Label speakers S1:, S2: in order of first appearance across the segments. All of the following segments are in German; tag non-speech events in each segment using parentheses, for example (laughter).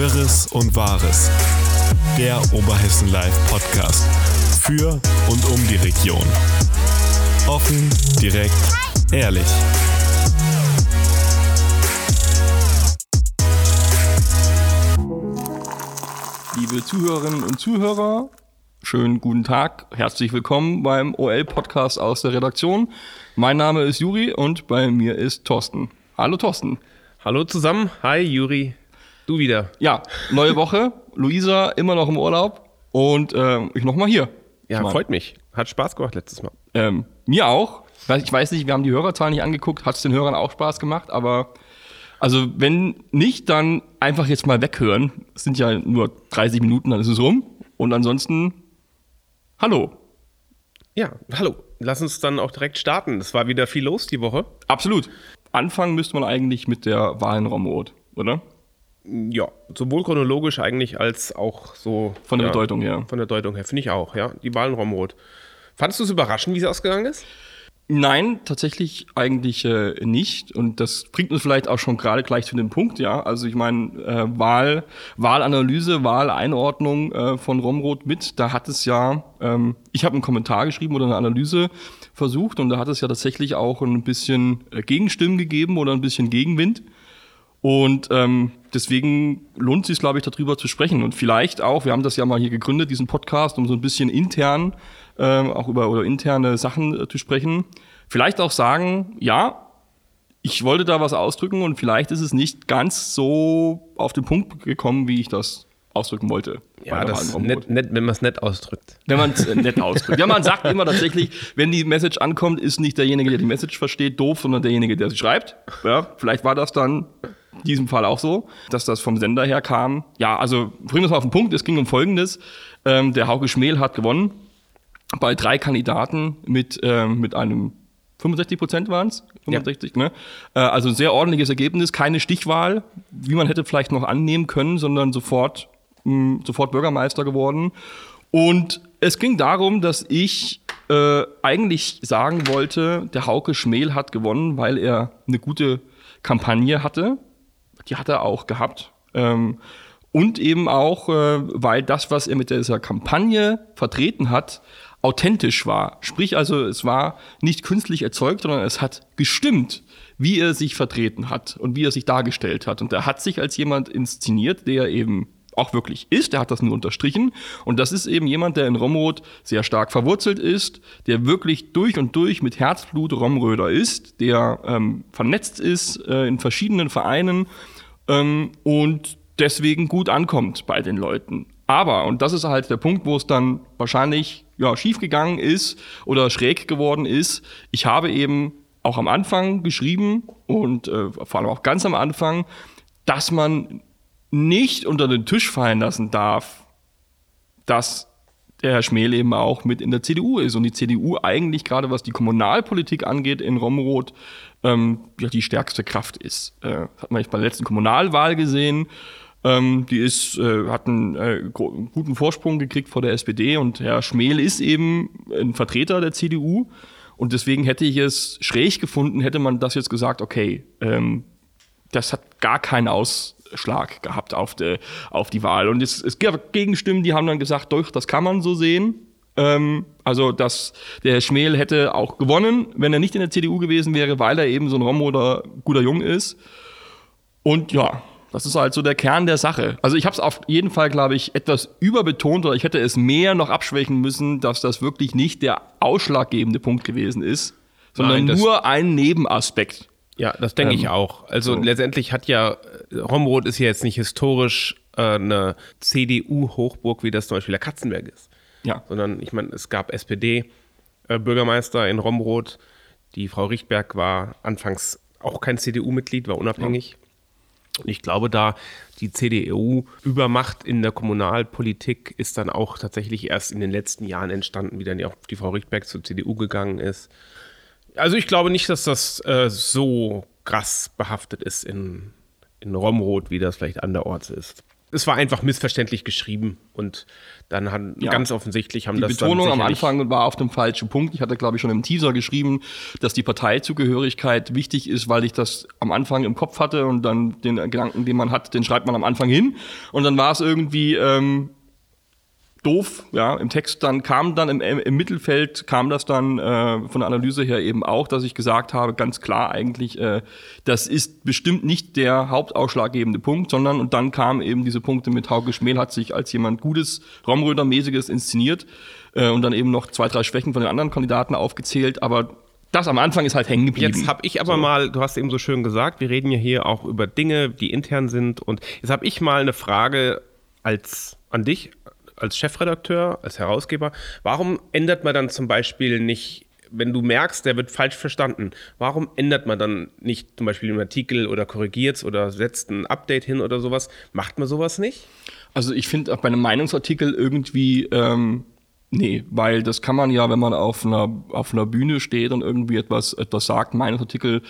S1: Wirres und Wahres. Der Oberhessen Live Podcast. Für und um die Region. Offen, direkt, ehrlich.
S2: Liebe Zuhörerinnen und Zuhörer, schönen guten Tag, herzlich willkommen beim OL-Podcast aus der Redaktion. Mein Name ist Juri und bei mir ist Thorsten. Hallo Thorsten.
S3: Hallo zusammen, hi Juri, du wieder.
S2: Ja, neue Woche, Luisa immer noch im Urlaub und äh, ich nochmal hier.
S3: Ja, freut mich. Hat Spaß gemacht letztes Mal.
S2: Ähm, mir auch. Ich weiß nicht, wir haben die Hörerzahlen nicht angeguckt, hat es den Hörern auch Spaß gemacht, aber also wenn nicht, dann einfach jetzt mal weghören. Es sind ja nur 30 Minuten, dann ist es rum. Und ansonsten, hallo.
S3: Ja, hallo. Lass uns dann auch direkt starten. Es war wieder viel los die Woche.
S2: Absolut. Anfangen müsste man eigentlich mit der Wahl in Romrod, oder?
S3: Ja, sowohl chronologisch eigentlich als auch so.
S2: Von der
S3: ja,
S2: Bedeutung her.
S3: Von der Bedeutung her, finde ich auch, ja. Die Wahl in Romrod. Fandest du es überraschend, wie sie ausgegangen ist?
S2: Nein, tatsächlich eigentlich äh, nicht. Und das bringt uns vielleicht auch schon gerade gleich zu dem Punkt, ja. Also ich meine, äh, Wahl, Wahlanalyse, Wahleinordnung äh, von Romrod mit, da hat es ja, ähm, ich habe einen Kommentar geschrieben oder eine Analyse versucht und da hat es ja tatsächlich auch ein bisschen äh, Gegenstimmen gegeben oder ein bisschen Gegenwind. Und ähm, deswegen lohnt es sich, glaube ich, darüber zu sprechen. Und vielleicht auch, wir haben das ja mal hier gegründet, diesen Podcast, um so ein bisschen intern ähm, auch über oder interne Sachen äh, zu sprechen. Vielleicht auch sagen, ja, ich wollte da was ausdrücken und vielleicht ist es nicht ganz so auf den Punkt gekommen, wie ich das ausdrücken wollte.
S3: Ja, das nett, nett, wenn man es nett ausdrückt.
S2: Wenn man es nett ausdrückt. ja, man sagt immer tatsächlich, (laughs) wenn die Message ankommt, ist nicht derjenige, der die Message versteht, doof, sondern derjenige, der sie schreibt. Ja, vielleicht war das dann in diesem Fall auch so, dass das vom Sender her kam. Ja, also bringen wir es mal auf den Punkt. Es ging um Folgendes. Ähm, der Hauke Schmel hat gewonnen bei drei Kandidaten mit, ähm, mit einem 65 Prozent waren es? 65, ja. ne? Äh, also ein sehr ordentliches Ergebnis, keine Stichwahl, wie man hätte vielleicht noch annehmen können, sondern sofort, mh, sofort Bürgermeister geworden. Und es ging darum, dass ich äh, eigentlich sagen wollte, der Hauke Schmel hat gewonnen, weil er eine gute Kampagne hatte. Die hat er auch gehabt. Ähm, und eben auch, äh, weil das, was er mit dieser Kampagne vertreten hat, authentisch war. Sprich also, es war nicht künstlich erzeugt, sondern es hat gestimmt, wie er sich vertreten hat und wie er sich dargestellt hat. Und er hat sich als jemand inszeniert, der eben auch wirklich ist, er hat das nur unterstrichen. Und das ist eben jemand, der in Romrod sehr stark verwurzelt ist, der wirklich durch und durch mit Herzblut Romröder ist, der ähm, vernetzt ist äh, in verschiedenen Vereinen ähm, und deswegen gut ankommt bei den Leuten. Aber, und das ist halt der Punkt, wo es dann wahrscheinlich ja, schiefgegangen ist oder schräg geworden ist, ich habe eben auch am Anfang geschrieben und äh, vor allem auch ganz am Anfang, dass man nicht unter den Tisch fallen lassen darf, dass der Herr Schmel eben auch mit in der CDU ist und die CDU eigentlich gerade was die Kommunalpolitik angeht in Romrod ähm, ja die stärkste Kraft ist. Äh, hat man jetzt bei der letzten Kommunalwahl gesehen. Ähm, die ist, äh, hat einen äh, guten Vorsprung gekriegt vor der SPD und Herr Schmel ist eben ein Vertreter der CDU. Und deswegen hätte ich es schräg gefunden, hätte man das jetzt gesagt, okay, ähm, das hat gar keinen Ausschlag gehabt auf, de, auf die Wahl. Und es, es gab Gegenstimmen, die haben dann gesagt, doch, das kann man so sehen. Ähm, also, dass der Herr Schmel hätte auch gewonnen, wenn er nicht in der CDU gewesen wäre, weil er eben so ein Rom oder guter Jung ist. Und ja, das ist halt so der Kern der Sache. Also ich habe es auf jeden Fall, glaube ich, etwas überbetont oder ich hätte es mehr noch abschwächen müssen, dass das wirklich nicht der ausschlaggebende Punkt gewesen ist, sondern Nein, nur ein Nebenaspekt.
S3: Ja, das denke ähm, ich auch. Also so. letztendlich hat ja, Romrod ist ja jetzt nicht historisch äh, eine CDU-Hochburg, wie das zum Beispiel der Katzenberg ist. Ja. Sondern ich meine, es gab SPD-Bürgermeister äh, in Romrod. Die Frau Richtberg war anfangs auch kein CDU-Mitglied, war unabhängig. Ja. Und ich glaube, da die CDU-Übermacht in der Kommunalpolitik ist dann auch tatsächlich erst in den letzten Jahren entstanden, wie dann auch die Frau Richtberg zur CDU gegangen ist. Also ich glaube nicht, dass das äh, so krass behaftet ist in, in Romrod, wie das vielleicht anderorts ist. es war einfach missverständlich geschrieben und dann haben ja. ganz offensichtlich haben
S2: die
S3: das
S2: Die Betonung am Anfang war auf dem falschen Punkt. Ich hatte, glaube ich, schon im Teaser geschrieben, dass die Parteizugehörigkeit wichtig ist, weil ich das am Anfang im Kopf hatte und dann den Gedanken, den man hat, den schreibt man am Anfang hin. Und dann war es irgendwie ähm, doof, ja, im Text dann kam dann im, im Mittelfeld kam das dann äh, von der Analyse her eben auch, dass ich gesagt habe, ganz klar eigentlich, äh, das ist bestimmt nicht der hauptausschlaggebende Punkt, sondern und dann kamen eben diese Punkte mit Hauke Schmähl hat sich als jemand Gutes, Romröder-mäßiges inszeniert äh, und dann eben noch zwei, drei Schwächen von den anderen Kandidaten aufgezählt, aber das am Anfang ist halt hängen geblieben.
S3: Jetzt habe ich aber so. mal, du hast eben so schön gesagt, wir reden ja hier auch über Dinge, die intern sind und jetzt habe ich mal eine Frage als an dich als Chefredakteur, als Herausgeber, warum ändert man dann zum Beispiel nicht, wenn du merkst, der wird falsch verstanden, warum ändert man dann nicht zum Beispiel einen Artikel oder korrigiert es oder setzt ein Update hin oder sowas? Macht man sowas nicht?
S2: Also ich finde auch bei einem Meinungsartikel irgendwie, ähm, nee, weil das kann man ja, wenn man auf einer, auf einer Bühne steht und irgendwie etwas, etwas sagt, Meinungsartikel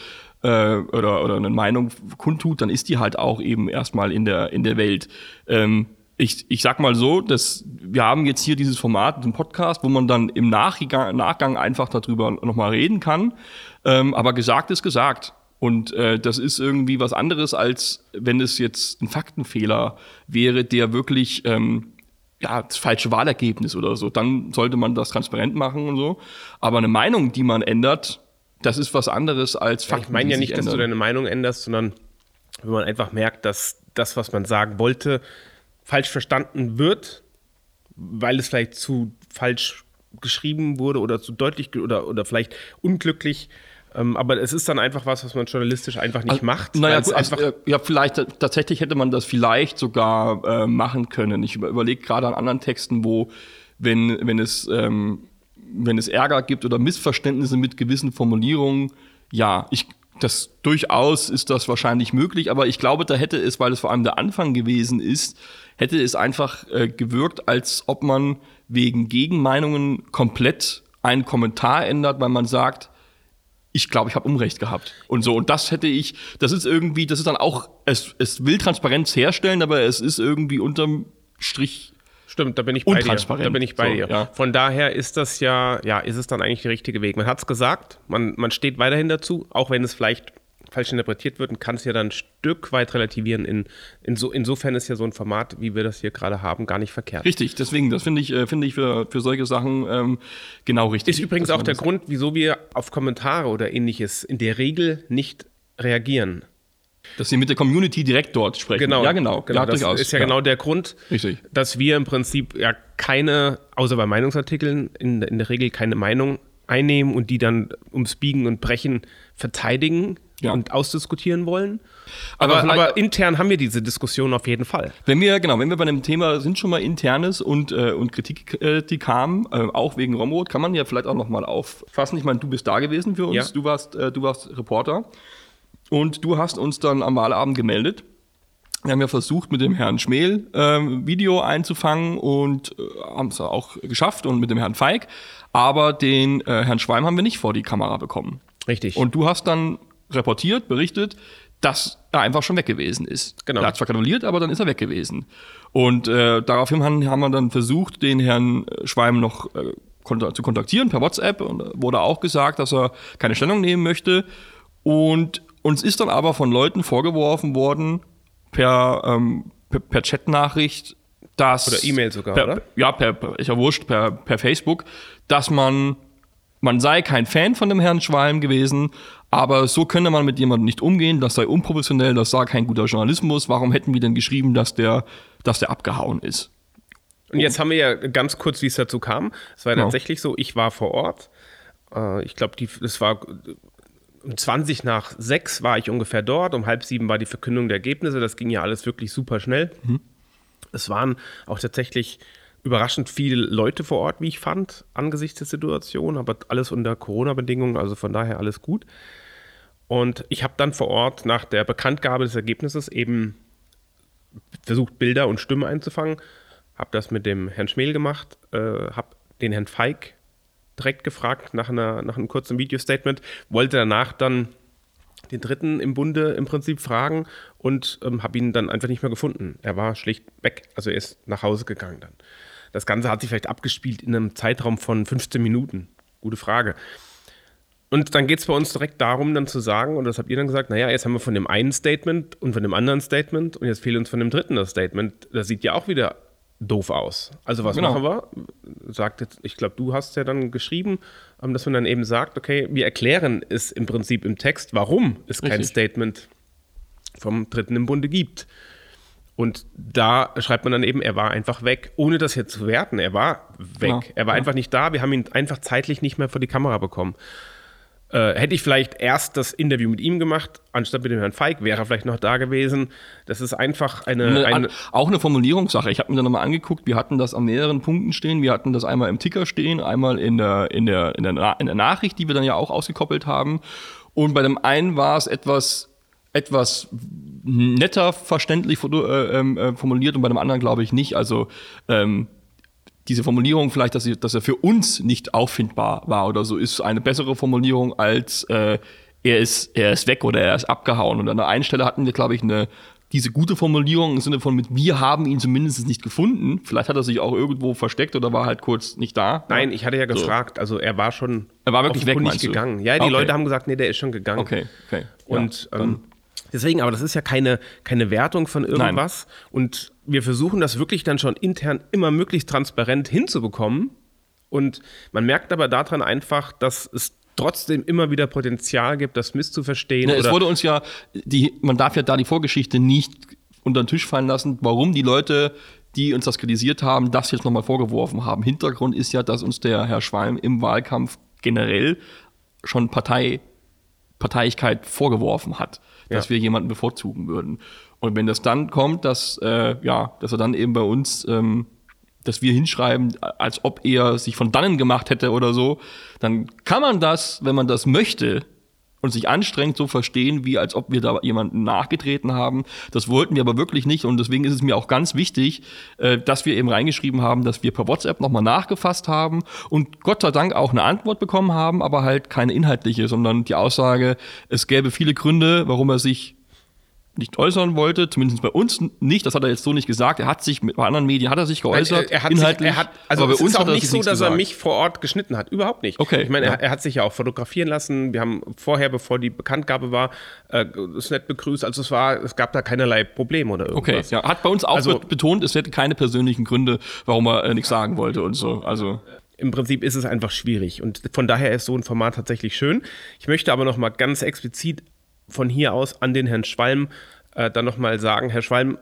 S2: äh, oder, oder eine Meinung kundtut, dann ist die halt auch eben erstmal in der, in der Welt. Ähm, ich, ich sag mal so, dass wir haben jetzt hier dieses Format, den Podcast, wo man dann im Nachgang, Nachgang einfach darüber nochmal reden kann. Ähm, aber gesagt ist gesagt. Und äh, das ist irgendwie was anderes, als wenn es jetzt ein Faktenfehler wäre, der wirklich ähm, ja, das falsche Wahlergebnis oder so. Dann sollte man das transparent machen und so. Aber eine Meinung, die man ändert, das ist was anderes als
S3: Fakten. Ja, ich meine ja nicht, dass du deine Meinung änderst, sondern wenn man einfach merkt, dass das, was man sagen wollte, falsch verstanden wird, weil es vielleicht zu falsch geschrieben wurde oder zu deutlich oder, oder vielleicht unglücklich. Ähm, aber es ist dann einfach was, was man journalistisch einfach nicht also, macht.
S2: Naja, gut, also, äh, ja, vielleicht äh, tatsächlich hätte man das vielleicht sogar äh, machen können. Ich überlege gerade an anderen Texten, wo, wenn, wenn es ähm, wenn es Ärger gibt oder Missverständnisse mit gewissen Formulierungen, ja, ich das durchaus ist das wahrscheinlich möglich, aber ich glaube, da hätte es, weil es vor allem der Anfang gewesen ist, hätte es einfach äh, gewirkt, als ob man wegen Gegenmeinungen komplett einen Kommentar ändert, weil man sagt, ich glaube, ich habe Unrecht gehabt. Und so. Und das hätte ich, das ist irgendwie, das ist dann auch, es, es will Transparenz herstellen, aber es ist irgendwie unterm Strich
S3: Stimmt, da bin ich bei dir.
S2: Da
S3: bin ich bei so, dir. Ja. Von daher ist das ja, ja, ist es dann eigentlich der richtige Weg. Man hat es gesagt, man, man steht weiterhin dazu, auch wenn es vielleicht falsch interpretiert wird und kann es ja dann ein Stück weit relativieren. In, in so, insofern ist ja so ein Format, wie wir das hier gerade haben, gar nicht verkehrt.
S2: Richtig, deswegen, das finde ich, äh, finde ich für, für solche Sachen ähm, genau richtig.
S3: Ist übrigens auch der Grund, wieso wir auf Kommentare oder ähnliches in der Regel nicht reagieren.
S2: Dass Sie mit der Community direkt dort sprechen.
S3: Genau,
S2: ja,
S3: genau. genau. Ja, das durchaus. ist ja, ja, genau der Grund,
S2: Richtig.
S3: dass wir im Prinzip ja keine, außer bei Meinungsartikeln, in, in der Regel keine Meinung einnehmen und die dann ums Biegen und Brechen verteidigen ja. und ausdiskutieren wollen. Aber, aber, aber, intern haben wir diese Diskussion auf jeden Fall.
S2: Wenn wir, genau, wenn wir bei einem Thema sind, schon mal internes und, äh, und Kritik, äh, die kam, äh, auch wegen Romrod, kann man ja vielleicht auch nochmal auffassen. Ich meine, du bist da gewesen für uns, ja. du, warst, äh, du warst Reporter. Und du hast uns dann am Wahlabend gemeldet. Wir haben ja versucht, mit dem Herrn Schmel ähm, Video einzufangen und äh, haben es auch geschafft und mit dem Herrn Feig. Aber den äh, Herrn Schweim haben wir nicht vor die Kamera bekommen.
S3: Richtig.
S2: Und du hast dann reportiert, berichtet, dass er einfach schon weg gewesen ist.
S3: Genau.
S2: Er hat zwar gratuliert, aber dann ist er weg gewesen. Und äh, daraufhin haben, wir dann versucht, den Herrn Schweim noch äh, zu kontaktieren per WhatsApp und wurde auch gesagt, dass er keine Stellung nehmen möchte. Und uns ist dann aber von Leuten vorgeworfen worden, per, ähm, per, per Chatnachricht, dass.
S3: Oder E-Mail sogar,
S2: per,
S3: oder?
S2: Ja, per, per, ist ja wurscht, per, per Facebook, dass man, man sei kein Fan von dem Herrn Schwalm gewesen, aber so könne man mit jemandem nicht umgehen, das sei unprofessionell, das sei kein guter Journalismus. Warum hätten wir denn geschrieben, dass der, dass der abgehauen ist?
S3: Und jetzt haben wir ja ganz kurz, wie es dazu kam. Es war genau. tatsächlich so, ich war vor Ort. Äh, ich glaube, das war um 20 nach 6 war ich ungefähr dort, um halb sieben war die Verkündung der Ergebnisse, das ging ja alles wirklich super schnell. Mhm. Es waren auch tatsächlich überraschend viele Leute vor Ort, wie ich fand, angesichts der Situation, aber alles unter Corona-Bedingungen, also von daher alles gut. Und ich habe dann vor Ort nach der Bekanntgabe des Ergebnisses eben versucht, Bilder und Stimme einzufangen, habe das mit dem Herrn Schmel gemacht, äh, habe den Herrn Feig direkt gefragt nach, einer, nach einem kurzen Video-Statement, wollte danach dann den dritten im Bunde im Prinzip fragen und ähm, habe ihn dann einfach nicht mehr gefunden. Er war schlicht weg. Also er ist nach Hause gegangen dann. Das Ganze hat sich vielleicht abgespielt in einem Zeitraum von 15 Minuten. Gute Frage. Und dann geht es bei uns direkt darum, dann zu sagen, und das habt ihr dann gesagt, naja, jetzt haben wir von dem einen Statement und von dem anderen Statement und jetzt fehlt uns von dem dritten das Statement. Das sieht ja auch wieder doof aus. Also was genau. machen wir? Sagt jetzt, ich glaube, du hast ja dann geschrieben, ähm, dass man dann eben sagt, okay, wir erklären es im Prinzip im Text, warum es Richtig. kein Statement vom Dritten im Bunde gibt. Und da schreibt man dann eben, er war einfach weg, ohne das jetzt zu werten. Er war weg. Genau. Er war ja. einfach nicht da. Wir haben ihn einfach zeitlich nicht mehr vor die Kamera bekommen. Äh, hätte ich vielleicht erst das Interview mit ihm gemacht, anstatt mit dem Herrn Feig, wäre er vielleicht noch da gewesen. Das ist einfach eine. eine, eine
S2: auch eine Formulierungssache. Ich habe mir dann nochmal angeguckt, wir hatten das an mehreren Punkten stehen. Wir hatten das einmal im Ticker stehen, einmal in der, in der, in der, in der Nachricht, die wir dann ja auch ausgekoppelt haben. Und bei dem einen war es etwas etwas netter verständlich äh, äh, formuliert und bei dem anderen glaube ich nicht. Also ähm, diese Formulierung vielleicht, dass, sie, dass er für uns nicht auffindbar war oder so, ist eine bessere Formulierung als äh, er ist er ist weg oder er ist abgehauen. Und an der einen Stelle hatten wir, glaube ich, eine diese gute Formulierung im Sinne von mit wir haben ihn zumindest nicht gefunden. Vielleicht hat er sich auch irgendwo versteckt oder war halt kurz nicht da.
S3: Nein, ich hatte ja gefragt. Also er war schon
S2: er war wirklich weg,
S3: nicht gegangen. Ja, die okay. Leute haben gesagt, nee, der ist schon gegangen.
S2: Okay, okay.
S3: Und ja, ähm, Deswegen, aber das ist ja keine, keine Wertung von irgendwas. Nein. Und wir versuchen das wirklich dann schon intern immer möglichst transparent hinzubekommen. Und man merkt aber daran einfach, dass es trotzdem immer wieder Potenzial gibt, das misszuverstehen.
S2: Ja, es wurde uns ja, die, man darf ja da die Vorgeschichte nicht unter den Tisch fallen lassen, warum die Leute, die uns das kritisiert haben, das jetzt nochmal vorgeworfen haben. Hintergrund ist ja, dass uns der Herr Schwalm im Wahlkampf generell schon Partei, Parteiigkeit vorgeworfen hat dass ja. wir jemanden bevorzugen würden. Und wenn das dann kommt, dass, äh, ja, dass er dann eben bei uns, ähm, dass wir hinschreiben, als ob er sich von dannen gemacht hätte oder so, dann kann man das, wenn man das möchte, und sich anstrengt so verstehen, wie als ob wir da jemanden nachgetreten haben. Das wollten wir aber wirklich nicht und deswegen ist es mir auch ganz wichtig, äh, dass wir eben reingeschrieben haben, dass wir per WhatsApp nochmal nachgefasst haben und Gott sei Dank auch eine Antwort bekommen haben, aber halt keine inhaltliche, sondern die Aussage, es gäbe viele Gründe, warum er sich nicht äußern wollte, zumindest bei uns nicht, das hat er jetzt so nicht gesagt. Er hat sich mit bei anderen Medien hat er sich geäußert,
S3: er, er hat inhaltlich. Sich, er hat, also aber bei uns ist auch nicht so, dass gesagt. er mich vor Ort geschnitten hat, überhaupt nicht.
S2: Okay.
S3: Ich meine, ja. er, er, hat sich ja auch fotografieren lassen. Wir haben vorher, bevor die Bekanntgabe war, äh, es nett begrüßt. Also es war, es gab da keinerlei Probleme oder irgendwas.
S2: Okay, ja, hat bei uns auch also, betont, es hätte keine persönlichen Gründe, warum er äh, nichts sagen wollte und so. Also
S3: im Prinzip ist es einfach schwierig und von daher ist so ein Format tatsächlich schön. Ich möchte aber noch mal ganz explizit von hier aus an den Herrn Schwalm äh, dann nochmal sagen, Herr Schwalm,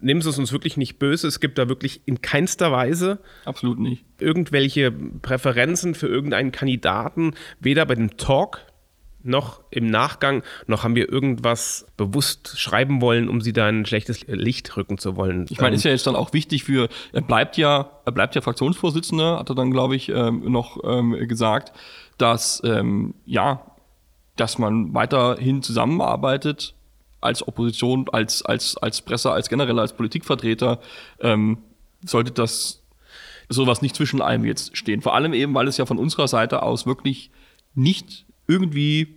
S3: nehmen Sie es uns wirklich nicht böse. Es gibt da wirklich in keinster Weise
S2: absolut nicht
S3: irgendwelche Präferenzen für irgendeinen Kandidaten, weder bei dem Talk noch im Nachgang, noch haben wir irgendwas bewusst schreiben wollen, um sie da ein schlechtes Licht rücken zu wollen.
S2: Ich meine, ist ja jetzt dann auch wichtig für, er bleibt ja, er bleibt ja Fraktionsvorsitzender, hat er dann, glaube ich, ähm, noch ähm, gesagt, dass, ähm, ja, dass man weiterhin zusammenarbeitet als Opposition, als, als, als Presse, als generell als Politikvertreter, ähm, sollte das sowas nicht zwischen einem jetzt stehen. Vor allem eben, weil es ja von unserer Seite aus wirklich nicht irgendwie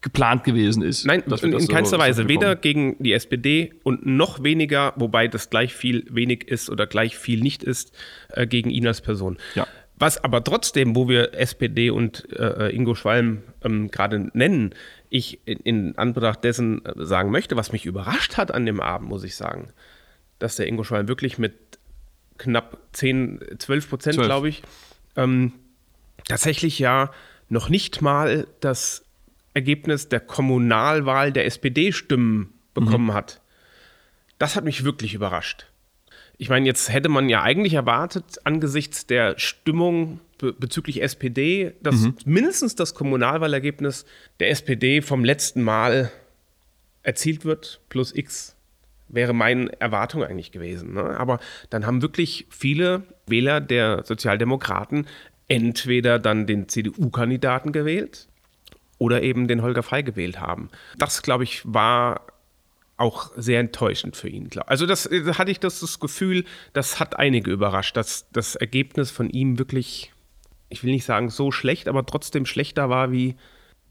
S2: geplant gewesen ist.
S3: Nein, in, in keinster so, Weise. Weder gegen die SPD und noch weniger, wobei das gleich viel wenig ist oder gleich viel nicht ist, äh, gegen ihn als Person.
S2: Ja.
S3: Was aber trotzdem, wo wir SPD und äh, Ingo Schwalm ähm, gerade nennen, ich in, in, Anbetracht dessen äh, sagen möchte, was mich überrascht hat an dem Abend, muss ich sagen, dass der Ingo Schwalm wirklich mit knapp 10, 12 Prozent, glaube ich, ähm, tatsächlich ja noch nicht mal das Ergebnis der Kommunalwahl der SPD-Stimmen bekommen mhm. hat. Das hat mich wirklich überrascht. Ich meine, jetzt hätte man ja eigentlich erwartet, angesichts der Stimmung be bezüglich SPD, dass mhm. mindestens das Kommunalwahlergebnis der SPD vom letzten Mal erzielt wird, plus X wäre meine Erwartung eigentlich gewesen. Ne? Aber dann haben wirklich viele Wähler der Sozialdemokraten entweder dann den CDU-Kandidaten gewählt oder eben den Holger Frei gewählt haben. Das, glaube ich, war auch sehr enttäuschend für ihn. Also das, das hatte ich das, das Gefühl, das hat einige überrascht, dass das Ergebnis von ihm wirklich, ich will nicht sagen so schlecht, aber trotzdem schlechter war wie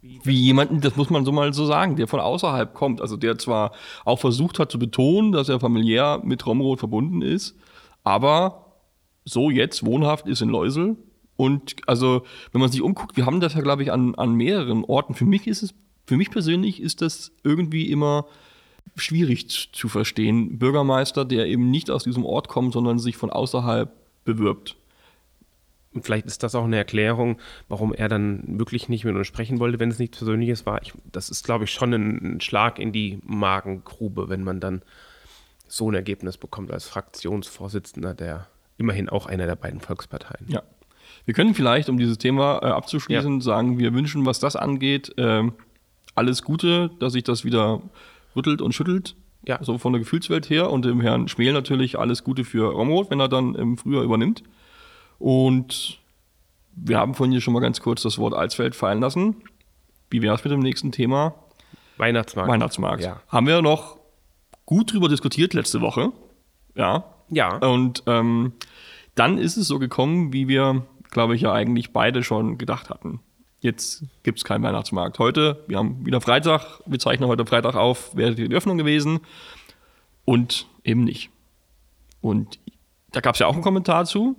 S2: wie jemanden, das muss man so mal so sagen, der von außerhalb kommt. Also der zwar auch versucht hat zu betonen, dass er familiär mit Romrod verbunden ist, aber so jetzt wohnhaft ist in Leusel. Und also, wenn man sich umguckt, wir haben das ja, glaube ich, an, an mehreren Orten. Für mich ist es, für mich persönlich ist das irgendwie immer schwierig zu verstehen. Bürgermeister, der eben nicht aus diesem Ort kommt, sondern sich von außerhalb bewirbt.
S3: Und vielleicht ist das auch eine Erklärung, warum er dann wirklich nicht mit uns sprechen wollte, wenn es nichts Persönliches war. Ich, das ist, glaube ich, schon ein, Schlag in die Magengrube, wenn man dann so ein Ergebnis bekommt als Fraktionsvorsitzender der immerhin auch einer der beiden Volksparteien.
S2: Ja. Wir können vielleicht, um dieses Thema äh, abzuschließen, ja. sagen, wir wünschen, was das angeht, äh, alles Gute, dass sich das wieder rüttelt und schüttelt. Ja. So von der Gefühlswelt her. Und dem Herrn Schmel natürlich alles Gute für Romroth, wenn er dann im Frühjahr übernimmt. Und wir haben vorhin hier schon mal ganz kurz das Wort Alsfeld fallen lassen. Wie wäre es mit dem nächsten Thema?
S3: Weihnachtsmarkt.
S2: Weihnachtsmarkt. Ja. Haben wir noch gut drüber diskutiert letzte Woche. Ja.
S3: Ja.
S2: Und ähm, dann ist es so gekommen, wie wir, glaube ich, ja eigentlich beide schon gedacht hatten. Jetzt gibt es keinen Weihnachtsmarkt. Heute, wir haben wieder Freitag, wir zeichnen heute Freitag auf, wäre die Öffnung gewesen. Und eben nicht. Und da gab es ja auch einen Kommentar zu.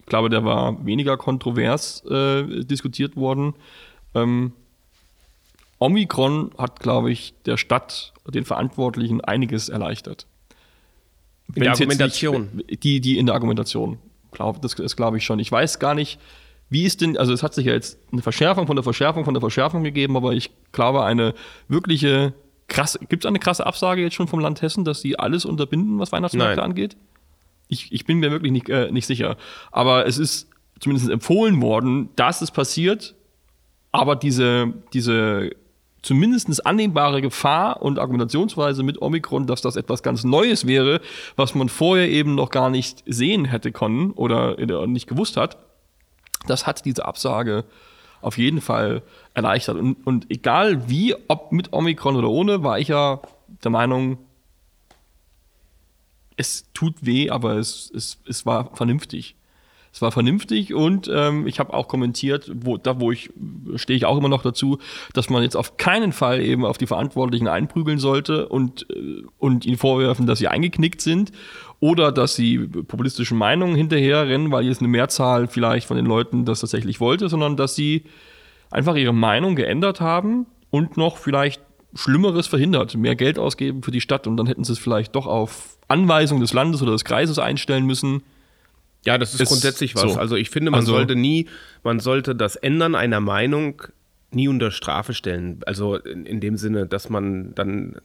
S2: Ich glaube, der war weniger kontrovers äh, diskutiert worden. Ähm, Omikron hat, glaube ich, der Stadt, den Verantwortlichen einiges erleichtert.
S3: In der Argumentation.
S2: Nicht, die, die in der Argumentation. Glaub, das ist, glaube ich, schon. Ich weiß gar nicht, wie ist denn, also es hat sich ja jetzt eine Verschärfung von der Verschärfung von der Verschärfung gegeben, aber ich glaube, eine wirkliche krasse, gibt es eine krasse Absage jetzt schon vom Land Hessen, dass sie alles unterbinden, was Weihnachtsmärkte Nein. angeht? Ich, ich bin mir wirklich nicht, äh, nicht sicher. Aber es ist zumindest empfohlen worden, dass es passiert, aber diese, diese zumindest annehmbare Gefahr und Argumentationsweise mit Omikron, dass das etwas ganz Neues wäre, was man vorher eben noch gar nicht sehen hätte können oder nicht gewusst hat, das hat diese Absage auf jeden Fall erleichtert. Und, und egal wie, ob mit Omikron oder ohne, war ich ja der Meinung, es tut weh, aber es, es, es war vernünftig. Es war vernünftig und ähm, ich habe auch kommentiert, wo, da wo ich stehe ich auch immer noch dazu, dass man jetzt auf keinen Fall eben auf die Verantwortlichen einprügeln sollte und, äh, und ihnen vorwerfen, dass sie eingeknickt sind oder dass sie populistischen Meinungen hinterherrennen, weil jetzt eine Mehrzahl vielleicht von den Leuten das tatsächlich wollte, sondern dass sie einfach ihre Meinung geändert haben und noch vielleicht Schlimmeres verhindert, mehr Geld ausgeben für die Stadt und dann hätten sie es vielleicht doch auf Anweisung des Landes oder des Kreises einstellen müssen.
S3: Ja, das ist, ist grundsätzlich was. So. Also ich finde, man also, sollte nie, man sollte das Ändern einer Meinung nie unter Strafe stellen. Also in, in dem Sinne, dass man dann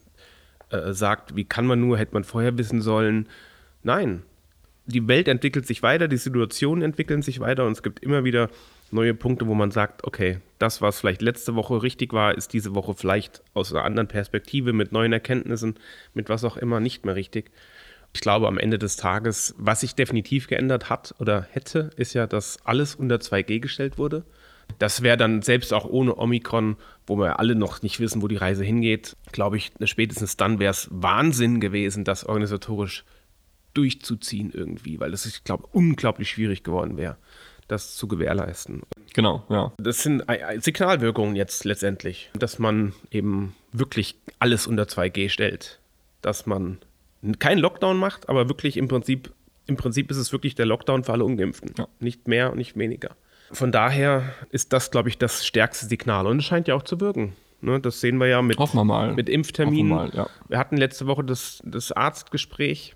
S3: äh, sagt, wie kann man nur, hätte man vorher wissen sollen. Nein. Die Welt entwickelt sich weiter, die Situationen entwickeln sich weiter und es gibt immer wieder neue Punkte, wo man sagt, okay, das, was vielleicht letzte Woche richtig war, ist diese Woche vielleicht aus einer anderen Perspektive, mit neuen Erkenntnissen, mit was auch immer nicht mehr richtig. Ich glaube, am Ende des Tages, was sich definitiv geändert hat oder hätte, ist ja, dass alles unter 2G gestellt wurde. Das wäre dann selbst auch ohne Omikron, wo wir alle noch nicht wissen, wo die Reise hingeht, glaube ich, spätestens dann wäre es Wahnsinn gewesen, das organisatorisch durchzuziehen irgendwie, weil das, ich glaube, unglaublich schwierig geworden wäre das zu gewährleisten.
S2: Genau, ja.
S3: Das sind Signalwirkungen jetzt letztendlich, dass man eben wirklich alles unter 2G stellt. Dass man keinen Lockdown macht, aber wirklich im Prinzip, im Prinzip ist es wirklich der Lockdown für alle Ungeimpften. Ja. Nicht mehr und nicht weniger. Von daher ist das, glaube ich, das stärkste Signal. Und es scheint ja auch zu wirken. Ne, das sehen wir ja mit,
S2: wir mal.
S3: mit Impfterminen. Mal, ja. Wir hatten letzte Woche das, das Arztgespräch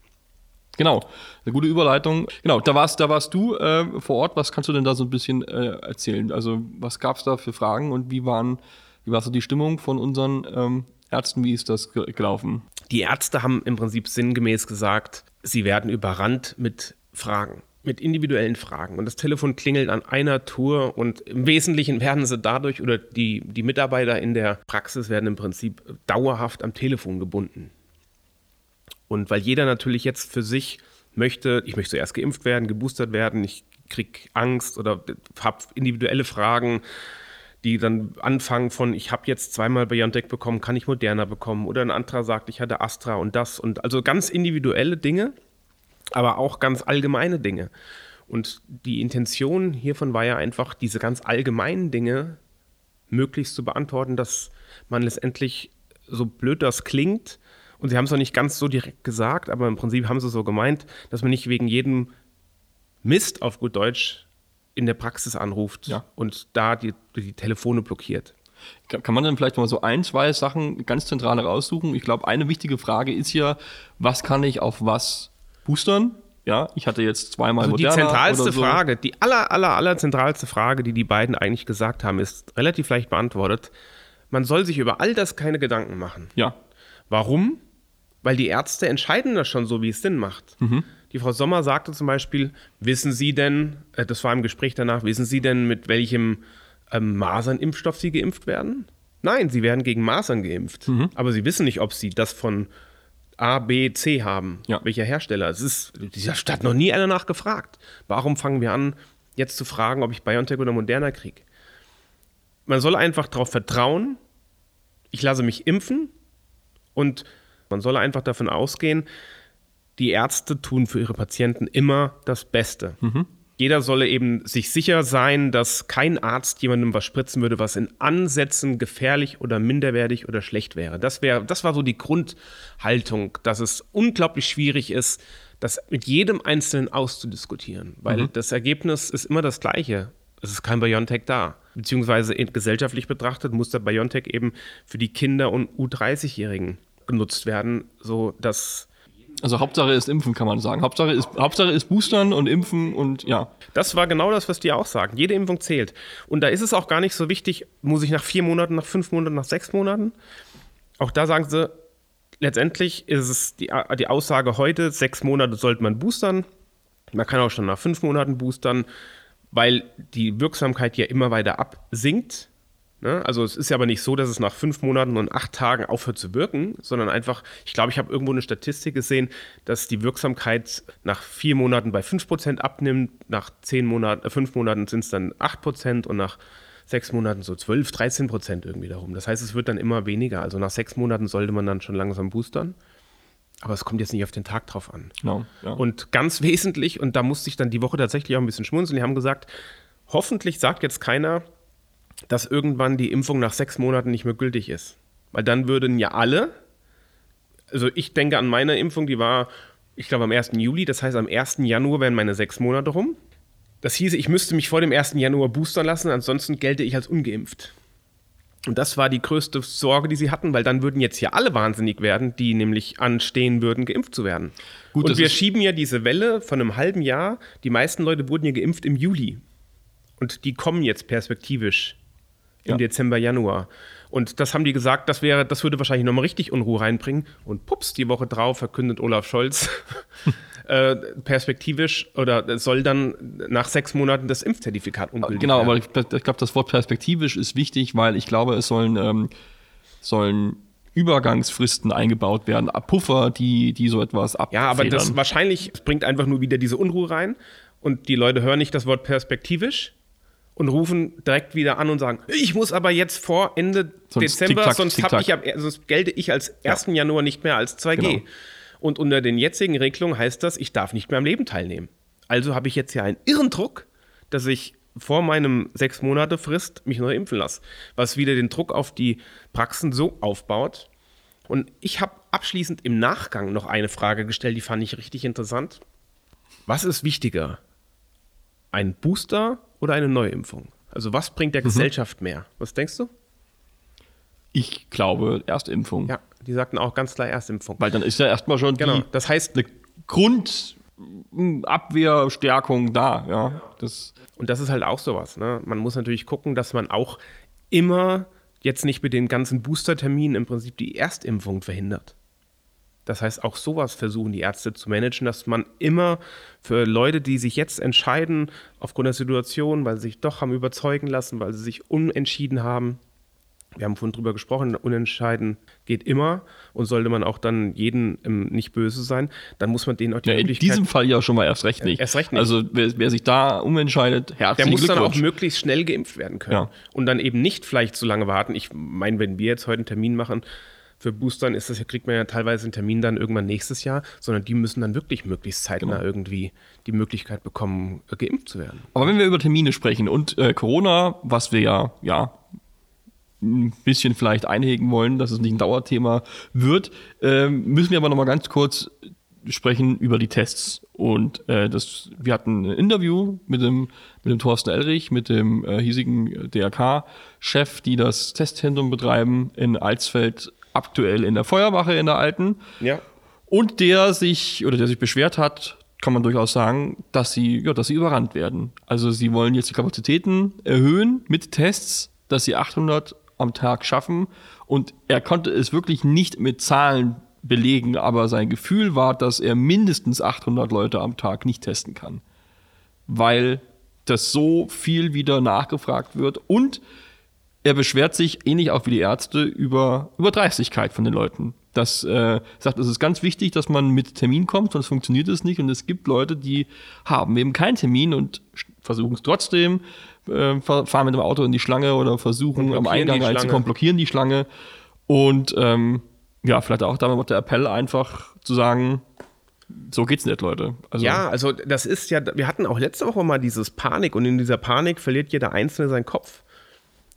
S2: Genau, eine gute Überleitung. Genau, da warst, da warst du äh, vor Ort. Was kannst du denn da so ein bisschen äh, erzählen? Also, was gab es da für Fragen und wie waren, wie war so die Stimmung von unseren ähm, Ärzten? Wie ist das gelaufen?
S3: Die Ärzte haben im Prinzip sinngemäß gesagt, sie werden überrannt mit Fragen, mit individuellen Fragen. Und das Telefon klingelt an einer Tour und im Wesentlichen werden sie dadurch oder die, die Mitarbeiter in der Praxis werden im Prinzip dauerhaft am Telefon gebunden. Und weil jeder natürlich jetzt für sich möchte, ich möchte zuerst geimpft werden, geboostert werden, ich kriege Angst oder habe individuelle Fragen, die dann anfangen von, ich habe jetzt zweimal BioNTech bekommen, kann ich Moderna bekommen? Oder ein anderer sagt, ich hatte Astra und das. Und also ganz individuelle Dinge, aber auch ganz allgemeine Dinge. Und die Intention hiervon war ja einfach, diese ganz allgemeinen Dinge möglichst zu beantworten, dass man letztendlich, so blöd das klingt, und sie haben es noch nicht ganz so direkt gesagt, aber im Prinzip haben sie so gemeint, dass man nicht wegen jedem Mist auf gut Deutsch in der Praxis anruft ja. und da die, die Telefone blockiert.
S2: Kann man dann vielleicht mal so ein, zwei Sachen ganz zentral raussuchen? Ich glaube, eine wichtige Frage ist hier, was kann ich auf was boostern? Ja, ich hatte jetzt zweimal
S3: also Die zentralste so. Frage, die aller, aller, aller zentralste Frage, die die beiden eigentlich gesagt haben, ist relativ leicht beantwortet. Man soll sich über all das keine Gedanken machen.
S2: Ja.
S3: Warum? Weil die Ärzte entscheiden das schon so, wie es Sinn macht. Mhm. Die Frau Sommer sagte zum Beispiel, wissen Sie denn, äh, das war im Gespräch danach, wissen Sie denn, mit welchem ähm, Masernimpfstoff Sie geimpft werden? Nein, Sie werden gegen Masern geimpft. Mhm. Aber Sie wissen nicht, ob Sie das von A, B, C haben. Ja. Welcher Hersteller? Es ist dieser Stadt noch nie einer nachgefragt. Warum fangen wir an, jetzt zu fragen, ob ich BioNTech oder Moderna kriege? Man soll einfach darauf vertrauen, ich lasse mich impfen und man soll einfach davon ausgehen, die Ärzte tun für ihre Patienten immer das Beste. Mhm jeder solle eben sich sicher sein, dass kein Arzt jemandem was spritzen würde, was in Ansätzen gefährlich oder minderwertig oder schlecht wäre. Das, wär, das war so die Grundhaltung, dass es unglaublich schwierig ist, das mit jedem Einzelnen auszudiskutieren, weil mhm. das Ergebnis ist immer das gleiche. Es ist kein BioNTech da. Beziehungsweise gesellschaftlich betrachtet muss der BioNTech eben für die Kinder und U30-Jährigen genutzt werden, so dass
S2: also Hauptsache ist Impfen, kann man sagen. Hauptsache ist, Hauptsache ist Boostern und Impfen und ja.
S3: Das war genau das, was die auch sagen. Jede Impfung zählt. Und da ist es auch gar nicht so wichtig, muss ich nach vier Monaten, nach fünf Monaten, nach sechs Monaten. Auch da sagen sie, letztendlich ist es die, die Aussage heute, sechs Monate sollte man boostern. Man kann auch schon nach fünf Monaten boostern, weil die Wirksamkeit ja immer weiter absinkt. Ne? Also es ist ja aber nicht so, dass es nach fünf Monaten und acht Tagen aufhört zu wirken, sondern einfach, ich glaube, ich habe irgendwo eine Statistik gesehen, dass die Wirksamkeit nach vier Monaten bei fünf Prozent abnimmt, nach zehn Monaten, äh, fünf Monaten sind es dann acht Prozent und nach sechs Monaten so 12, 13 Prozent irgendwie darum. Das heißt, es wird dann immer weniger. Also nach sechs Monaten sollte man dann schon langsam boostern. Aber es kommt jetzt nicht auf den Tag drauf an.
S2: No, ja.
S3: Und ganz (laughs) wesentlich, und da musste ich dann die Woche tatsächlich auch ein bisschen schmunzeln, die haben gesagt, hoffentlich sagt jetzt keiner, dass irgendwann die Impfung nach sechs Monaten nicht mehr gültig ist. Weil dann würden ja alle, also ich denke an meine Impfung, die war, ich glaube, am 1. Juli, das heißt, am 1. Januar wären meine sechs Monate rum. Das hieße, ich müsste mich vor dem 1. Januar boostern lassen, ansonsten gelte ich als ungeimpft. Und das war die größte Sorge, die sie hatten, weil dann würden jetzt hier alle wahnsinnig werden, die nämlich anstehen würden, geimpft zu werden. Gut, und wir schieben ja diese Welle von einem halben Jahr. Die meisten Leute wurden ja geimpft im Juli. Und die kommen jetzt perspektivisch im ja. Dezember, Januar. Und das haben die gesagt, das wäre, das würde wahrscheinlich nochmal richtig Unruhe reinbringen. Und pups, die Woche drauf verkündet Olaf Scholz (laughs) äh, perspektivisch oder soll dann nach sechs Monaten das Impfzertifikat
S2: ungültig Genau, werden. aber ich, glaube, das Wort perspektivisch ist wichtig, weil ich glaube, es sollen, ähm, sollen Übergangsfristen eingebaut werden, Puffer, die, die so etwas
S3: abfedern. Ja, aber das wahrscheinlich bringt einfach nur wieder diese Unruhe rein und die Leute hören nicht das Wort perspektivisch und rufen direkt wieder an und sagen, ich muss aber jetzt vor Ende sonst Dezember, tick sonst, ich ab, sonst gelte ich als 1. Ja. Januar nicht mehr als 2G. Genau. Und unter den jetzigen Regelungen heißt das, ich darf nicht mehr am Leben teilnehmen. Also habe ich jetzt ja einen irren Druck, dass ich vor meinem sechs Monate Frist mich neu impfen lasse, was wieder den Druck auf die Praxen so aufbaut. Und ich habe abschließend im Nachgang noch eine Frage gestellt, die fand ich richtig interessant. Was ist wichtiger? Ein Booster oder eine Neuimpfung? Also was bringt der mhm. Gesellschaft mehr? Was denkst du?
S2: Ich glaube Erstimpfung.
S3: Ja, die sagten auch ganz klar Erstimpfung.
S2: Weil dann ist ja erstmal schon
S3: genau. Die, das heißt
S2: eine Grundabwehrstärkung da. Ja,
S3: das und das ist halt auch sowas. Ne? Man muss natürlich gucken, dass man auch immer jetzt nicht mit den ganzen Boosterterminen im Prinzip die Erstimpfung verhindert. Das heißt, auch sowas versuchen die Ärzte zu managen, dass man immer für Leute, die sich jetzt entscheiden, aufgrund der Situation, weil sie sich doch haben überzeugen lassen, weil sie sich unentschieden haben, wir haben vorhin drüber gesprochen, unentscheiden geht immer und sollte man auch dann jeden ähm, nicht böse sein, dann muss man denen auch die
S2: ja, Möglichkeit... In diesem Fall ja schon mal erst recht nicht.
S3: Erst recht nicht.
S2: Also wer, wer sich da umentscheidet,
S3: herzlichen Der muss dann auch möglichst schnell geimpft werden können. Ja. Und dann eben nicht vielleicht zu lange warten. Ich meine, wenn wir jetzt heute einen Termin machen, für Boostern ist das, kriegt man ja teilweise einen Termin dann irgendwann nächstes Jahr, sondern die müssen dann wirklich möglichst zeitnah genau. irgendwie die Möglichkeit bekommen, äh, geimpft zu werden.
S2: Aber wenn wir über Termine sprechen und äh, Corona, was wir ja, ja ein bisschen vielleicht einhegen wollen, dass es nicht ein Dauerthema wird, ähm, müssen wir aber noch mal ganz kurz sprechen über die Tests. Und äh, das, wir hatten ein Interview mit dem, mit dem Thorsten Elrich, mit dem äh, hiesigen DRK-Chef, die das Testzentrum betreiben in Alsfeld, aktuell in der Feuerwache in der Alten.
S3: Ja.
S2: Und der sich, oder der sich beschwert hat, kann man durchaus sagen, dass sie, ja, dass sie überrannt werden. Also sie wollen jetzt die Kapazitäten erhöhen mit Tests, dass sie 800 am Tag schaffen. Und er konnte es wirklich nicht mit Zahlen belegen, aber sein Gefühl war, dass er mindestens 800 Leute am Tag nicht testen kann, weil das so viel wieder nachgefragt wird und er beschwert sich ähnlich auch wie die Ärzte über Überdreistigkeit von den Leuten. Das äh, sagt, es ist ganz wichtig, dass man mit Termin kommt, sonst funktioniert es nicht. Und es gibt Leute, die haben eben keinen Termin und versuchen es trotzdem, äh, fahren mit dem Auto in die Schlange oder versuchen am Eingang reinzukommen, blockieren die Schlange. Und ähm, ja, vielleicht auch damit der Appell einfach zu sagen, so geht's nicht, Leute.
S3: Also ja, also das ist ja, wir hatten auch letzte Woche mal dieses Panik und in dieser Panik verliert jeder Einzelne seinen Kopf.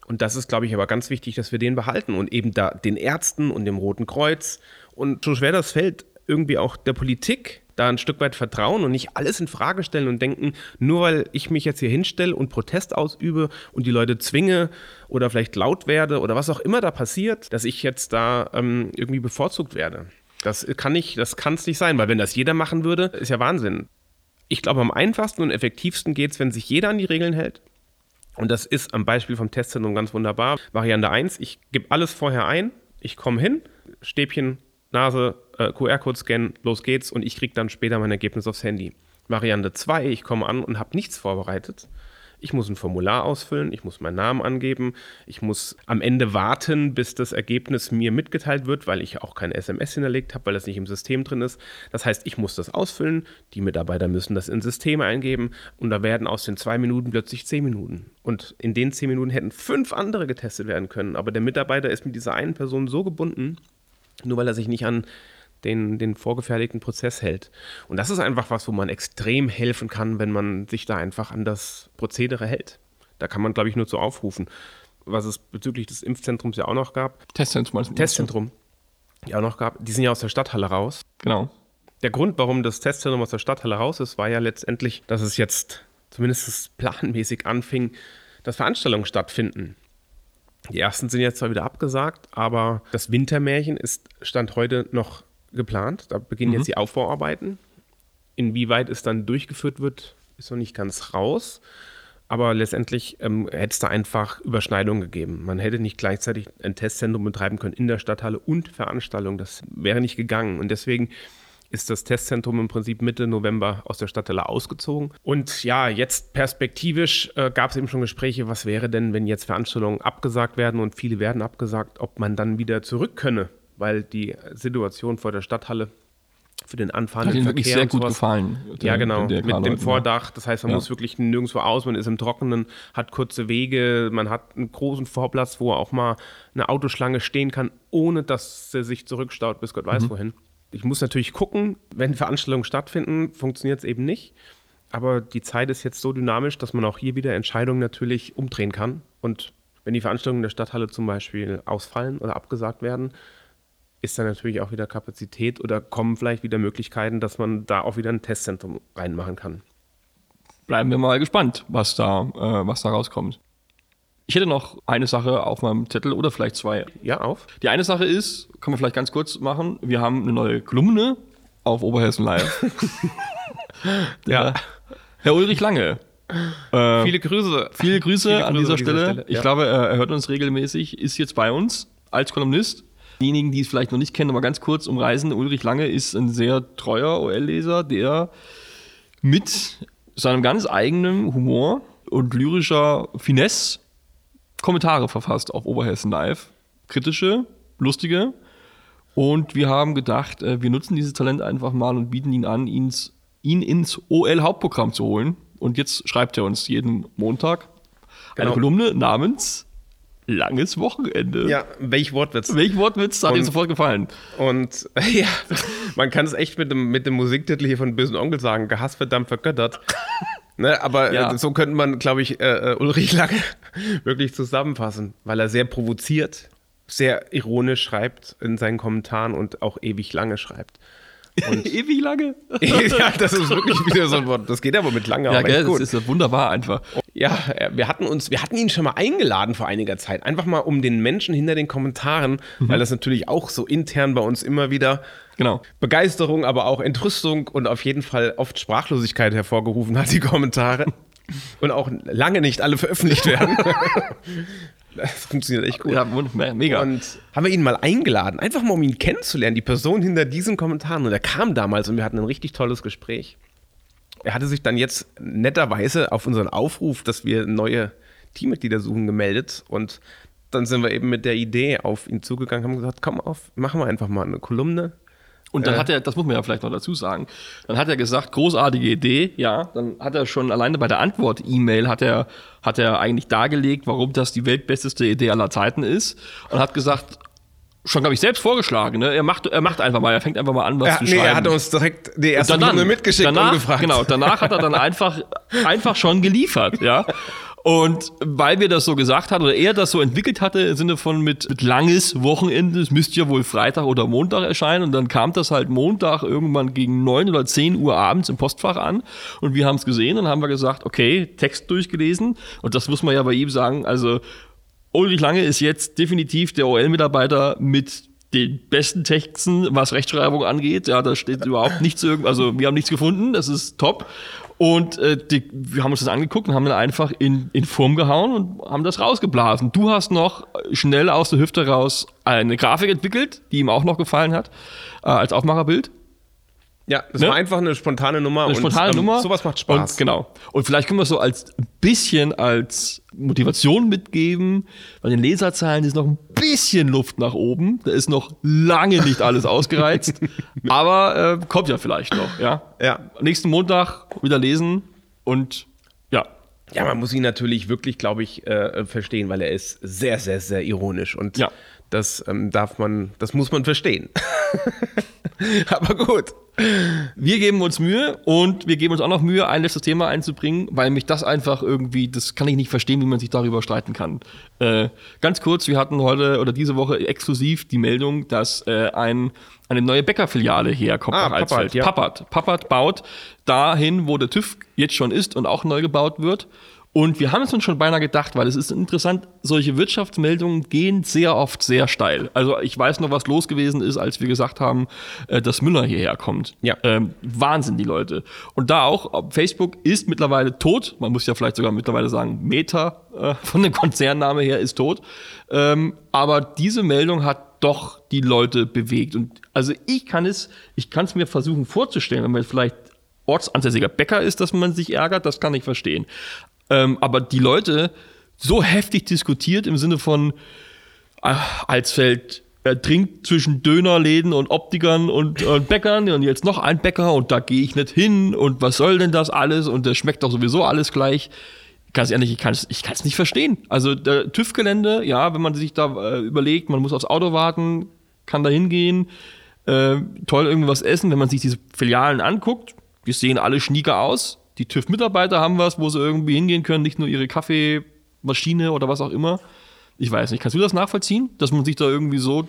S3: Und das ist, glaube ich, aber ganz wichtig, dass wir den behalten und eben da den Ärzten und dem Roten Kreuz und so schwer das fällt, irgendwie auch der Politik da ein Stück weit vertrauen und nicht alles in Frage stellen und denken, nur weil ich mich jetzt hier hinstelle und Protest ausübe und die Leute zwinge oder vielleicht laut werde oder was auch immer da passiert, dass ich jetzt da ähm, irgendwie bevorzugt werde. Das kann nicht, das kann es nicht sein, weil wenn das jeder machen würde, ist ja Wahnsinn. Ich glaube, am einfachsten und effektivsten geht es, wenn sich jeder an die Regeln hält. Und das ist am Beispiel vom Testzentrum ganz wunderbar. Variante 1, ich gebe alles vorher ein, ich komme hin, Stäbchen Nase, äh, QR-Code scannen, los geht's und ich kriege dann später mein Ergebnis aufs Handy. Variante 2, ich komme an und habe nichts vorbereitet. Ich muss ein Formular ausfüllen, ich muss meinen Namen angeben, ich muss am Ende warten, bis das Ergebnis mir mitgeteilt wird, weil ich auch kein SMS hinterlegt habe, weil das nicht im System drin ist. Das heißt, ich muss das ausfüllen, die Mitarbeiter müssen das in Systeme eingeben und da werden aus den zwei Minuten plötzlich zehn Minuten. Und in den zehn Minuten hätten fünf andere getestet werden können, aber der Mitarbeiter ist mit dieser einen Person so gebunden, nur weil er sich nicht an den, den vorgefertigten Prozess hält. Und das ist einfach was, wo man extrem helfen kann, wenn man sich da einfach an das Prozedere hält. Da kann man, glaube ich, nur zu aufrufen. Was es bezüglich des Impfzentrums ja auch noch gab.
S2: Testzentrum.
S3: Also Testzentrum. Ja auch noch gab. Die sind ja aus der Stadthalle raus.
S2: Genau.
S3: Der Grund, warum das Testzentrum aus der Stadthalle raus ist, war ja letztendlich, dass es jetzt zumindest planmäßig anfing, dass Veranstaltungen stattfinden. Die ersten sind jetzt zwar wieder abgesagt, aber das Wintermärchen ist Stand heute noch geplant. Da beginnen mhm. jetzt die Aufbauarbeiten. Inwieweit es dann durchgeführt wird, ist noch nicht ganz raus. Aber letztendlich ähm, hätte es da einfach Überschneidungen gegeben. Man hätte nicht gleichzeitig ein Testzentrum betreiben können in der Stadthalle und Veranstaltungen. Das wäre nicht gegangen. Und deswegen ist das Testzentrum im Prinzip Mitte November aus der Stadthalle ausgezogen. Und ja, jetzt perspektivisch äh, gab es eben schon Gespräche, was wäre denn, wenn jetzt Veranstaltungen abgesagt werden und viele werden abgesagt, ob man dann wieder zurück könne, weil die Situation vor der Stadthalle für den anfahrenden
S2: Verkehr wirklich sehr gut gefallen.
S3: Ja, genau. Mit dem Vordach. Das heißt, man ja. muss wirklich nirgendwo aus, man ist im Trockenen, hat kurze Wege, man hat einen großen Vorplatz, wo auch mal eine Autoschlange stehen kann, ohne dass sie sich zurückstaut bis Gott weiß mhm. wohin. Ich muss natürlich gucken, wenn Veranstaltungen stattfinden, funktioniert es eben nicht. Aber die Zeit ist jetzt so dynamisch, dass man auch hier wieder Entscheidungen natürlich umdrehen kann. Und wenn die Veranstaltungen in der Stadthalle zum Beispiel ausfallen oder abgesagt werden, ist da natürlich auch wieder Kapazität oder kommen vielleicht wieder Möglichkeiten, dass man da auch wieder ein Testzentrum reinmachen kann.
S2: Bleiben wir mal gespannt, was da, äh, was da rauskommt. Ich hätte noch eine Sache auf meinem Zettel oder vielleicht zwei.
S3: Ja, auf.
S2: Die eine Sache ist, kann man vielleicht ganz kurz machen, wir haben eine neue Kolumne auf Oberhessen Live. (laughs) ja. Herr Ulrich Lange.
S3: Äh, viele Grüße.
S2: Viele Grüße, viele an, dieser, Stelle. Stelle. Ich ja. glaube, er hört uns regelmäßig, ist jetzt bei uns als Kolumnist. Diejenigen, die es vielleicht noch nicht kennen, aber ganz kurz umreißen, Ulrich Lange ist ein sehr treuer OL-Leser, der mit seinem ganz eigenen Humor und lyrischer Finesse Kommentare verfasst auf Oberhessen Live. Kritische, lustige. Und wir haben gedacht, äh, wir nutzen dieses Talent einfach mal und bieten ihn an, ins, ihn ins OL-Hauptprogramm zu holen. Und jetzt schreibt er uns jeden Montag genau. eine Kolumne namens Langes Wochenende.
S3: Ja, welch Wortwitz.
S2: Welch Wortwitz hat und, ihm sofort gefallen.
S3: Und (laughs) ja, man kann es echt mit dem, mit dem Musiktitel hier von Bösen Onkel sagen, gehasst, verdammt, vergöttert. (laughs) Ne, aber ja. äh, so könnte man, glaube ich, äh, äh Ulrich Lange (laughs) wirklich zusammenfassen, weil er sehr provoziert, sehr ironisch schreibt in seinen Kommentaren und auch ewig lange schreibt. (laughs)
S2: ewig lange? (laughs)
S3: ja, das ist wirklich wieder so ein Wort. Das geht aber mit lange.
S2: Ja, gell, das ist wunderbar einfach.
S3: Ja, äh, wir hatten uns, wir hatten ihn schon mal eingeladen vor einiger Zeit. Einfach mal um den Menschen hinter den Kommentaren, mhm. weil das natürlich auch so intern bei uns immer wieder genau. Begeisterung, aber auch Entrüstung und auf jeden Fall oft Sprachlosigkeit hervorgerufen hat, die Kommentare. (laughs) und auch lange nicht alle veröffentlicht werden. Das (laughs) funktioniert echt gut. Ja, mega. Und haben wir ihn mal eingeladen, einfach mal um ihn kennenzulernen, die Person hinter diesen Kommentaren. Und er kam damals und wir hatten ein richtig tolles Gespräch. Er hatte sich dann jetzt netterweise auf unseren Aufruf, dass wir neue Teammitglieder suchen, gemeldet. Und dann sind wir eben mit der Idee auf ihn zugegangen, haben gesagt, komm auf, machen wir einfach mal eine Kolumne
S2: und dann äh. hat er, das muss man ja vielleicht noch dazu sagen, dann hat er gesagt, großartige Idee, ja, dann hat er schon alleine bei der Antwort-E-Mail hat er, hat er eigentlich dargelegt, warum das die weltbesteste Idee aller Zeiten ist und hat gesagt, schon, glaube ich, selbst vorgeschlagen. Ne? Er, macht, er macht einfach mal, er fängt einfach mal an, was ja, zu nee, schreiben.
S3: Er hat uns direkt die erste
S2: Stunde mitgeschickt danach, und gefragt. Genau, danach hat er dann einfach, einfach schon geliefert. ja. Und weil wir das so gesagt hatten, oder er das so entwickelt hatte, im Sinne von mit, mit langes Wochenende, es müsste ja wohl Freitag oder Montag erscheinen. Und dann kam das halt Montag irgendwann gegen neun oder zehn Uhr abends im Postfach an. Und wir haben es gesehen und haben wir gesagt, okay, Text durchgelesen. Und das muss man ja bei ihm sagen. Also Ulrich Lange ist jetzt definitiv der OL-Mitarbeiter mit den besten Texten, was Rechtschreibung angeht. Ja, da steht überhaupt nichts, also wir haben nichts gefunden, das ist top. Und äh, die, wir haben uns das angeguckt und haben dann einfach in, in Form gehauen und haben das rausgeblasen. Du hast noch schnell aus der Hüfte raus eine Grafik entwickelt, die ihm auch noch gefallen hat, äh, als Aufmacherbild.
S3: Ja, das ne? war einfach eine spontane Nummer.
S2: Eine spontane und, ähm, Nummer.
S3: Sowas macht Spaß.
S2: Und, genau. Und vielleicht können wir es so als bisschen als Motivation mitgeben. Bei den Leserzahlen ist noch ein bisschen Luft nach oben. Da ist noch lange nicht alles (laughs) ausgereizt. aber äh, kommt ja vielleicht noch. Ja. ja. Nächsten Montag wieder lesen und ja.
S3: Ja, man muss ihn natürlich wirklich, glaube ich, äh, verstehen, weil er ist sehr, sehr, sehr ironisch und ja. das ähm, darf man, das muss man verstehen. (laughs) aber gut.
S2: Wir geben uns Mühe und wir geben uns auch noch Mühe, ein letztes Thema einzubringen, weil mich das einfach irgendwie, das kann ich nicht verstehen, wie man sich darüber streiten kann. Äh, ganz kurz, wir hatten heute oder diese Woche exklusiv die Meldung, dass äh, ein, eine neue Bäckerfiliale herkommt ah, nach Pappert, ja. Pappert. Pappert baut dahin, wo der TÜV jetzt schon ist und auch neu gebaut wird. Und wir haben es uns schon beinahe gedacht, weil es ist interessant, solche Wirtschaftsmeldungen gehen sehr oft sehr steil. Also ich weiß noch, was los gewesen ist, als wir gesagt haben, äh, dass Müller hierher kommt. Ja. Ähm, Wahnsinn, die Leute. Und da auch, Facebook ist mittlerweile tot. Man muss ja vielleicht sogar mittlerweile sagen, Meta äh, (laughs) von dem Konzernname her ist tot. Ähm, aber diese Meldung hat doch die Leute bewegt. Und also ich kann es, ich kann es mir versuchen vorzustellen, wenn man vielleicht ortsansässiger Bäcker ist, dass man sich ärgert, das kann ich verstehen. Ähm, aber die Leute so heftig diskutiert im Sinne von äh, Alsfeld er trinkt zwischen Dönerläden und Optikern und, und Bäckern und jetzt noch ein Bäcker und da gehe ich nicht hin und was soll denn das alles und das schmeckt doch sowieso alles gleich. Ganz ehrlich, ich kann es ich nicht verstehen. Also der TÜV-Gelände, ja, wenn man sich da äh, überlegt, man muss aufs Auto warten, kann da hingehen, äh, toll irgendwas essen, wenn man sich diese Filialen anguckt, die sehen alle schnieker aus, die TÜV-Mitarbeiter haben was, wo sie irgendwie hingehen können, nicht nur ihre Kaffeemaschine oder was auch immer. Ich weiß nicht, kannst du das nachvollziehen, dass man sich da irgendwie so.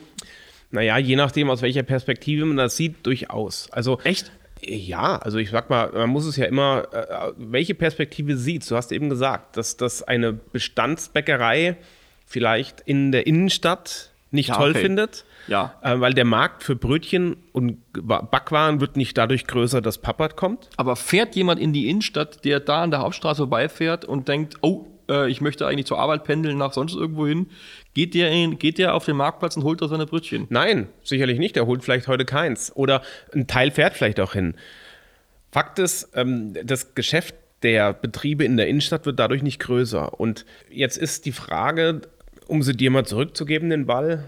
S3: Naja, je nachdem, aus welcher Perspektive man das sieht, durchaus. Also. Echt? Ja, also ich sag mal, man muss es ja immer, äh, welche Perspektive sieht. Du hast eben gesagt, dass das eine Bestandsbäckerei vielleicht in der Innenstadt nicht ja, toll okay. findet. Ja. Äh, weil der Markt für Brötchen und Backwaren wird nicht dadurch größer, dass Pappert kommt.
S2: Aber fährt jemand in die Innenstadt, der da an der Hauptstraße vorbeifährt und denkt, oh, äh, ich möchte eigentlich zur Arbeit pendeln, nach sonst irgendwo hin, geht der, in, geht der auf den Marktplatz und holt da seine Brötchen?
S3: Nein, sicherlich nicht. Der holt vielleicht heute keins. Oder ein Teil fährt vielleicht auch hin. Fakt ist, ähm, das Geschäft der Betriebe in der Innenstadt wird dadurch nicht größer. Und jetzt ist die Frage, um sie dir mal zurückzugeben, den Ball,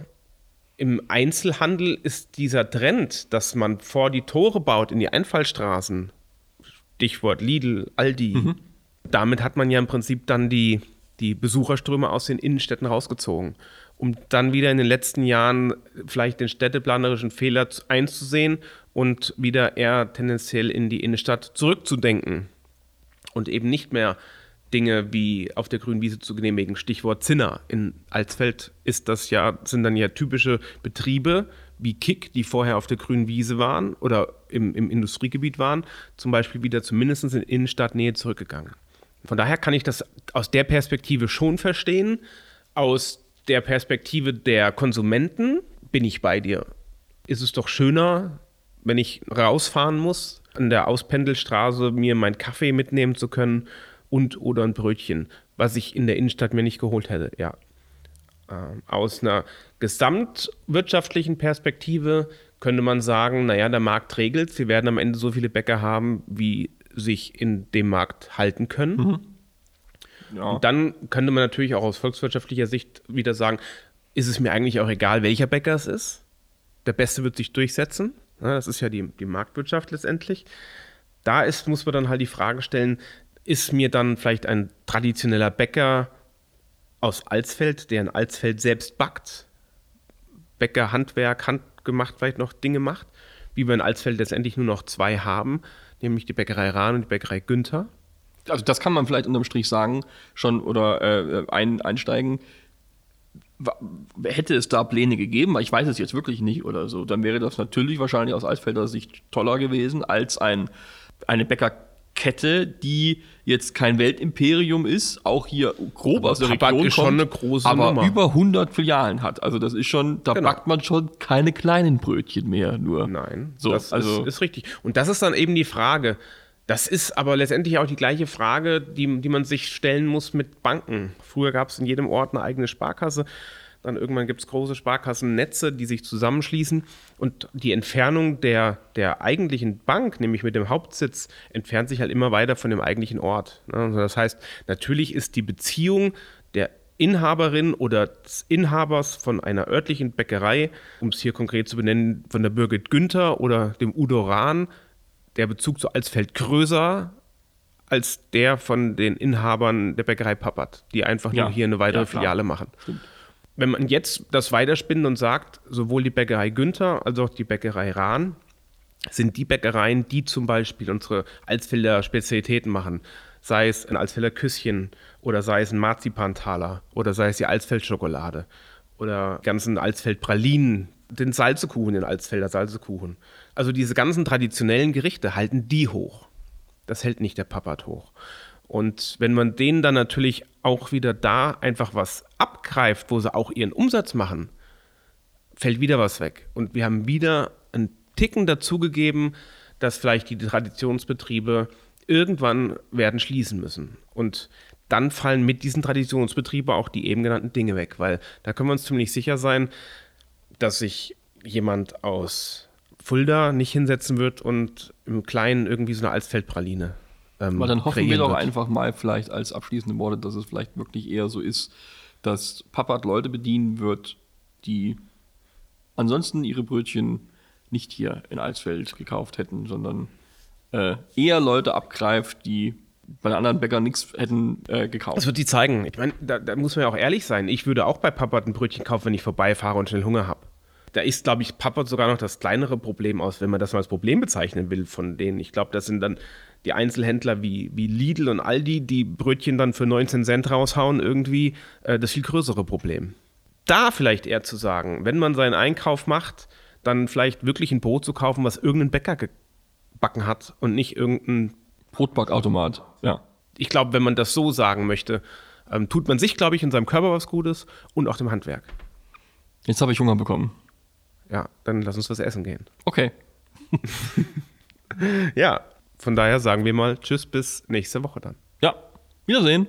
S3: im Einzelhandel ist dieser Trend, dass man vor die Tore baut in die Einfallstraßen, Stichwort Lidl, Aldi, mhm. damit hat man ja im Prinzip dann die, die Besucherströme aus den Innenstädten rausgezogen, um dann wieder in den letzten Jahren vielleicht den städteplanerischen Fehler einzusehen und wieder eher tendenziell in die Innenstadt zurückzudenken. und eben nicht mehr Dinge wie auf der grünen Wiese zu genehmigen. Stichwort Zinner. In Alsfeld ist das ja, sind dann ja typische Betriebe wie Kick, die vorher auf der grünen Wiese waren oder im, im Industriegebiet waren, zum Beispiel wieder zumindest in Innenstadtnähe zurückgegangen. Von daher kann ich das aus der Perspektive schon verstehen. Aus der Perspektive der Konsumenten bin ich bei dir. Ist es doch schöner, wenn ich rausfahren muss, an der Auspendelstraße mir meinen Kaffee mitnehmen zu können und oder ein Brötchen, was ich in der Innenstadt mir nicht geholt hätte, ja. Ähm, aus einer gesamtwirtschaftlichen Perspektive könnte man sagen, naja, der Markt regelt, wir werden am Ende so viele Bäcker haben, wie sich in dem Markt halten können. Mhm. Ja. Und dann könnte man natürlich auch aus volkswirtschaftlicher Sicht wieder sagen, ist es mir eigentlich auch egal, welcher Bäcker es ist. Der Beste wird sich durchsetzen. Das ist ja die, die Marktwirtschaft letztendlich. Da ist, muss man dann halt die Frage stellen, ist mir dann vielleicht ein traditioneller Bäcker aus Alsfeld, der in Alsfeld selbst backt, Bäcker, Handwerk, handgemacht vielleicht noch Dinge macht, wie wir in Alsfeld letztendlich nur noch zwei haben, nämlich die Bäckerei Rahn und die Bäckerei Günther.
S2: Also das kann man vielleicht unterm Strich sagen, schon oder äh, ein, einsteigen. Hätte es da Pläne gegeben, ich weiß es jetzt wirklich nicht oder so, dann wäre das natürlich wahrscheinlich aus Alsfelder Sicht toller gewesen als ein, eine Bäckerkette, die jetzt kein Weltimperium ist, auch hier grob aus der Region ist kommt,
S3: schon eine große
S2: aber
S3: Nummer.
S2: über 100 Filialen hat. Also das ist schon, da genau. backt man schon keine kleinen Brötchen mehr nur.
S3: Nein, so, das also ist, ist richtig. Und das ist dann eben die Frage. Das ist aber letztendlich auch die gleiche Frage, die, die man sich stellen muss mit Banken. Früher gab es in jedem Ort eine eigene Sparkasse. Dann irgendwann gibt es große Sparkassennetze, die sich zusammenschließen. Und die Entfernung der, der eigentlichen Bank, nämlich mit dem Hauptsitz, entfernt sich halt immer weiter von dem eigentlichen Ort. Ne? Also das heißt, natürlich ist die Beziehung der Inhaberin oder des Inhabers von einer örtlichen Bäckerei, um es hier konkret zu benennen, von der Birgit Günther oder dem Udo Rahn, der Bezug zu Alsfeld größer als der von den Inhabern der Bäckerei Pappert, die einfach ja. nur hier eine weitere ja, Filiale machen. Stimmt wenn man jetzt das weiterspinnt und sagt, sowohl die Bäckerei Günther als auch die Bäckerei Rahn sind die Bäckereien, die zum Beispiel unsere Alsfelder Spezialitäten machen. Sei es ein Alsfelder Küsschen oder sei es ein Marzipantaler oder sei es die Alsfeldschokolade oder ganzen Alsfeld Pralinen, den Salzekuchen, den Alsfelder Salzekuchen. Also diese ganzen traditionellen Gerichte halten die hoch. Das hält nicht der Papat hoch. Und wenn man denen dann natürlich auch wieder da einfach was abgreift, wo sie auch ihren Umsatz machen, fällt wieder was weg. Und wir haben wieder einen Ticken dazugegeben, dass vielleicht die Traditionsbetriebe irgendwann werden schließen müssen. Und dann fallen mit diesen Traditionsbetrieben auch die eben genannten Dinge weg, weil da können wir uns ziemlich sicher sein, dass sich jemand aus Fulda nicht hinsetzen wird und im Kleinen irgendwie so eine Alsfeldpraline
S2: ähm, Aber dann hoffen wir doch wird. einfach mal vielleicht als abschließende Worte, dass es vielleicht wirklich eher so ist, dass Papat Leute bedienen wird, die ansonsten ihre Brötchen nicht hier in Alsfeld gekauft hätten, sondern äh, eher Leute abgreift, die bei anderen Bäckern nichts hätten äh, gekauft.
S3: Das wird die zeigen. Ich meine, da, da, muss man ja auch ehrlich sein. Ich würde auch bei Papat ein Brötchen kaufen, wenn ich vorbeifahre und schnell Hunger habe. Da ist, glaube ich, Papat sogar noch das kleinere Problem aus, wenn man das mal als Problem bezeichnen will von denen. Ich glaube, das sind dann die Einzelhändler wie, wie Lidl und Aldi, die Brötchen dann für 19 Cent raushauen, irgendwie äh, das viel größere Problem. Da vielleicht eher zu sagen, wenn man seinen Einkauf macht, dann vielleicht wirklich ein Brot zu kaufen, was irgendein Bäcker gebacken hat und nicht irgendein
S2: Brotbackautomat. Ja.
S3: Ich glaube, wenn man das so sagen möchte, ähm, tut man sich, glaube ich, in seinem Körper was Gutes und auch dem Handwerk.
S2: Jetzt habe ich Hunger bekommen.
S3: Ja, dann lass uns was essen gehen.
S2: Okay. (laughs)
S3: ja, von daher sagen wir mal Tschüss bis nächste Woche dann.
S2: Ja, Wiedersehen.